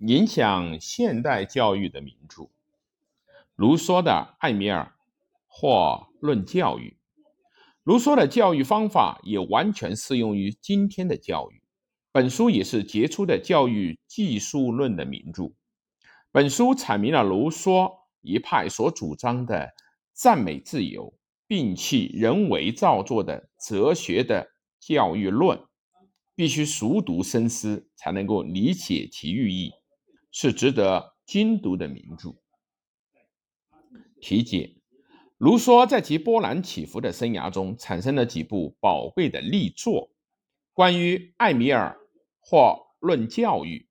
影响现代教育的名著。卢梭的《艾米尔》或《论教育》，卢梭的教育方法也完全适用于今天的教育。本书也是杰出的教育技术论的名著。本书阐明了卢梭一派所主张的赞美自由、摒弃人为造作的哲学的教育论。必须熟读深思，才能够理解其寓意，是值得精读的名著。题解：卢梭在其波澜起伏的生涯中，产生了几部宝贵的力作。关于《艾米尔》或《论教育》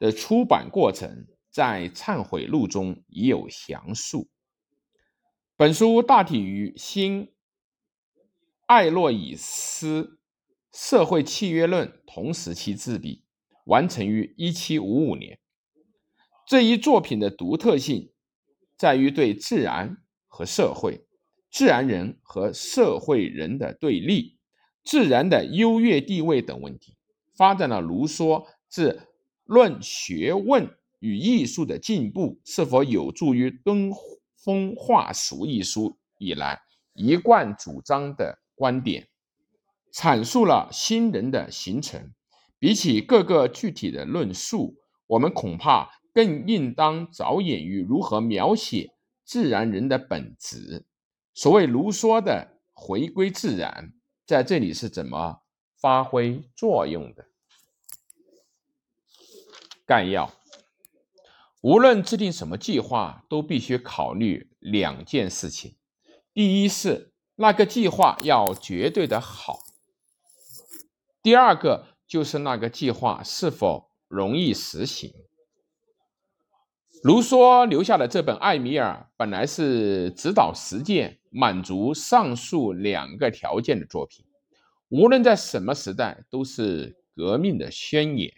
的出版过程，在《忏悔录》中已有详述。本书大体与新艾洛伊斯。社会契约论同时期自笔，完成于一七五五年。这一作品的独特性在于对自然和社会、自然人和社会人的对立、自然的优越地位等问题，发展了卢梭自《论学问与艺术的进步是否有助于敦风化俗》一书以来一贯主张的观点。阐述了新人的形成。比起各个具体的论述，我们恐怕更应当着眼于如何描写自然人的本质。所谓卢梭的回归自然，在这里是怎么发挥作用的？概要：无论制定什么计划，都必须考虑两件事情。第一是那个计划要绝对的好。第二个就是那个计划是否容易实行。卢梭留下的这本《艾米尔》本来是指导实践、满足上述两个条件的作品，无论在什么时代都是革命的宣言。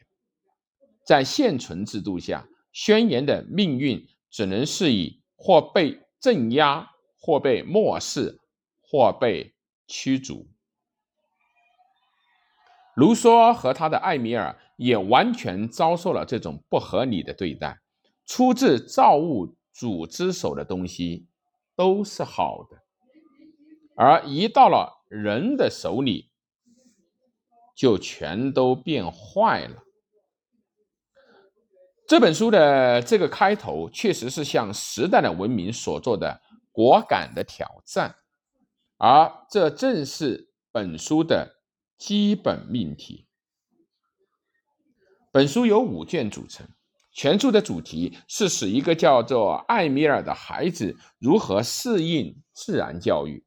在现存制度下，宣言的命运只能是以或被镇压，或被漠视，或被驱逐。卢梭和他的艾米尔也完全遭受了这种不合理的对待。出自造物主之手的东西都是好的，而一到了人的手里，就全都变坏了。这本书的这个开头确实是向时代的文明所做的果敢的挑战，而这正是本书的。基本命题。本书由五卷组成，全书的主题是使一个叫做艾米尔的孩子如何适应自然教育。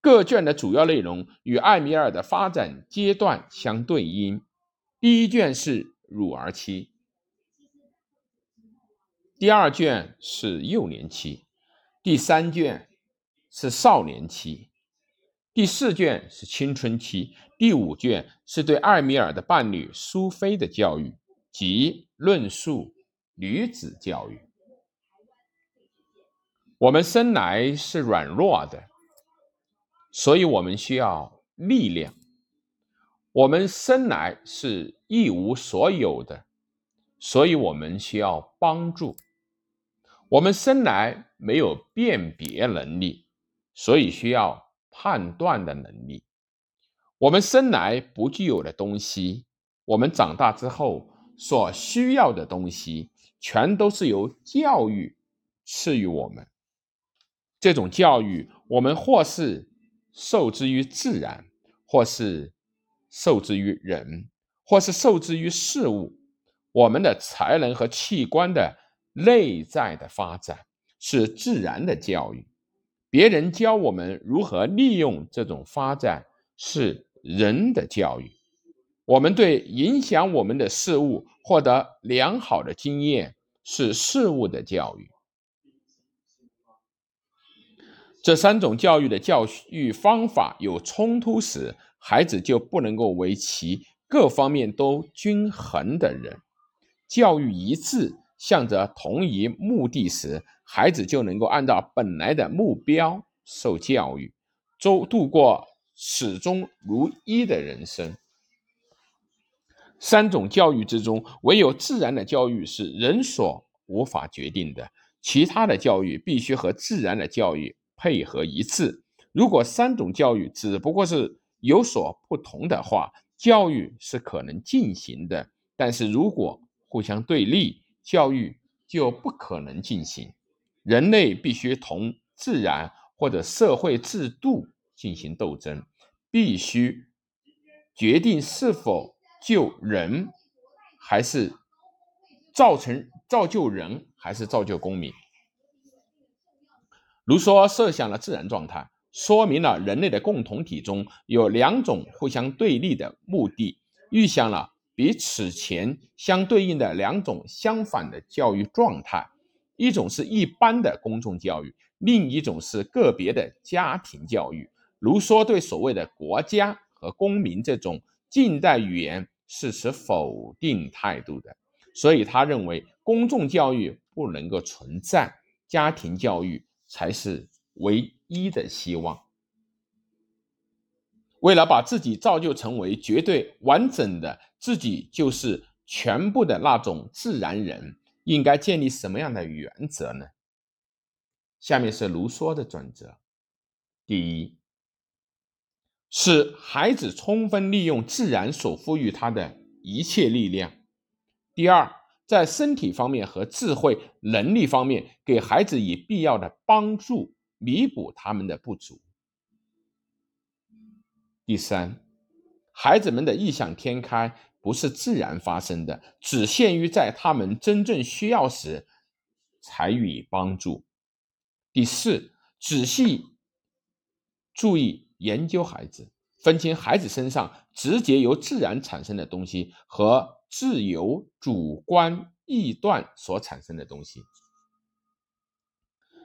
各卷的主要内容与艾米尔的发展阶段相对应。第一卷是乳儿期，第二卷是幼年期，第三卷是少年期。第四卷是青春期，第五卷是对艾米尔的伴侣苏菲的教育及论述女子教育。我们生来是软弱的，所以我们需要力量；我们生来是一无所有的，所以我们需要帮助；我们生来没有辨别能力，所以需要。判断的能力，我们生来不具有的东西，我们长大之后所需要的东西，全都是由教育赐予我们。这种教育，我们或是受之于自然，或是受之于人，或是受之于事物。我们的才能和器官的内在的发展，是自然的教育。别人教我们如何利用这种发展，是人的教育；我们对影响我们的事物获得良好的经验，是事物的教育。这三种教育的教育方法有冲突时，孩子就不能够为其各方面都均衡的人；教育一致，向着同一目的时。孩子就能够按照本来的目标受教育，周度过始终如一的人生。三种教育之中，唯有自然的教育是人所无法决定的，其他的教育必须和自然的教育配合一致。如果三种教育只不过是有所不同的话，教育是可能进行的；但是如果互相对立，教育就不可能进行。人类必须同自然或者社会制度进行斗争，必须决定是否救人，还是造成造就人，还是造就公民。卢梭设想了自然状态，说明了人类的共同体中有两种互相对立的目的，预想了比此前相对应的两种相反的教育状态。一种是一般的公众教育，另一种是个别的家庭教育。卢梭对所谓的国家和公民这种近代语言是持否定态度的，所以他认为公众教育不能够存在，家庭教育才是唯一的希望。为了把自己造就成为绝对完整的自己，就是全部的那种自然人。应该建立什么样的原则呢？下面是卢梭的准则：第一，使孩子充分利用自然所赋予他的一切力量；第二，在身体方面和智慧能力方面，给孩子以必要的帮助，弥补他们的不足；第三，孩子们的异想天开。不是自然发生的，只限于在他们真正需要时才予以帮助。第四，仔细注意研究孩子，分清孩子身上直接由自然产生的东西和自由主观臆断所产生的东西。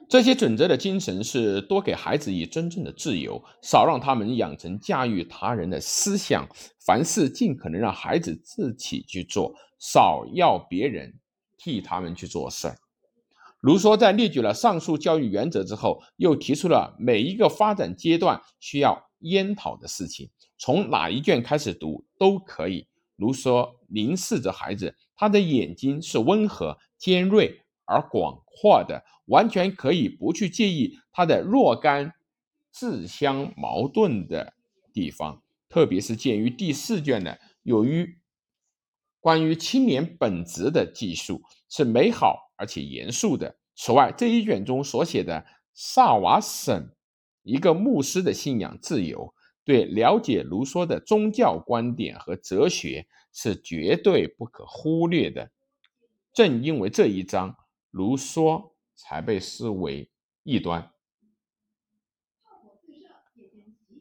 这些准则的精神是多给孩子以真正的自由，少让他们养成驾驭他人的思想，凡事尽可能让孩子自己去做，少要别人替他们去做事儿。卢梭在列举了上述教育原则之后，又提出了每一个发展阶段需要研讨的事情，从哪一卷开始读都可以。卢梭凝视着孩子，他的眼睛是温和、尖锐而广阔的。完全可以不去介意他的若干自相矛盾的地方，特别是鉴于第四卷的由于关于青年本质的记述是美好而且严肃的。此外，这一卷中所写的萨瓦省一个牧师的信仰自由，对了解卢梭的宗教观点和哲学是绝对不可忽略的。正因为这一章，卢梭。才被视为异端。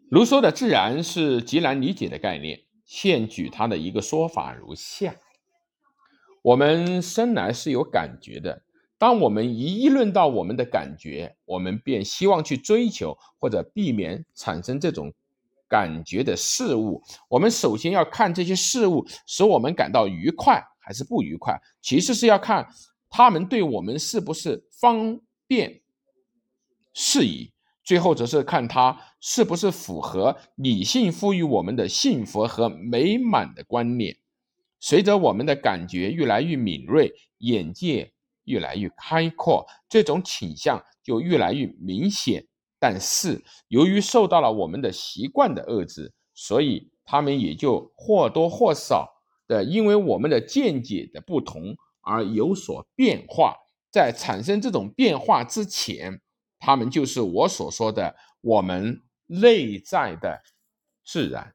卢梭的自然是极难理解的概念，现举他的一个说法如下：我们生来是有感觉的，当我们一议论到我们的感觉，我们便希望去追求或者避免产生这种感觉的事物。我们首先要看这些事物使我们感到愉快还是不愉快，其次是要看。他们对我们是不是方便适宜？最后则是看他是不是符合理性赋予我们的幸福和美满的观念。随着我们的感觉越来越敏锐，眼界越来越开阔，这种倾向就越来越明显。但是由于受到了我们的习惯的遏制，所以他们也就或多或少的因为我们的见解的不同。而有所变化，在产生这种变化之前，他们就是我所说的我们内在的自然。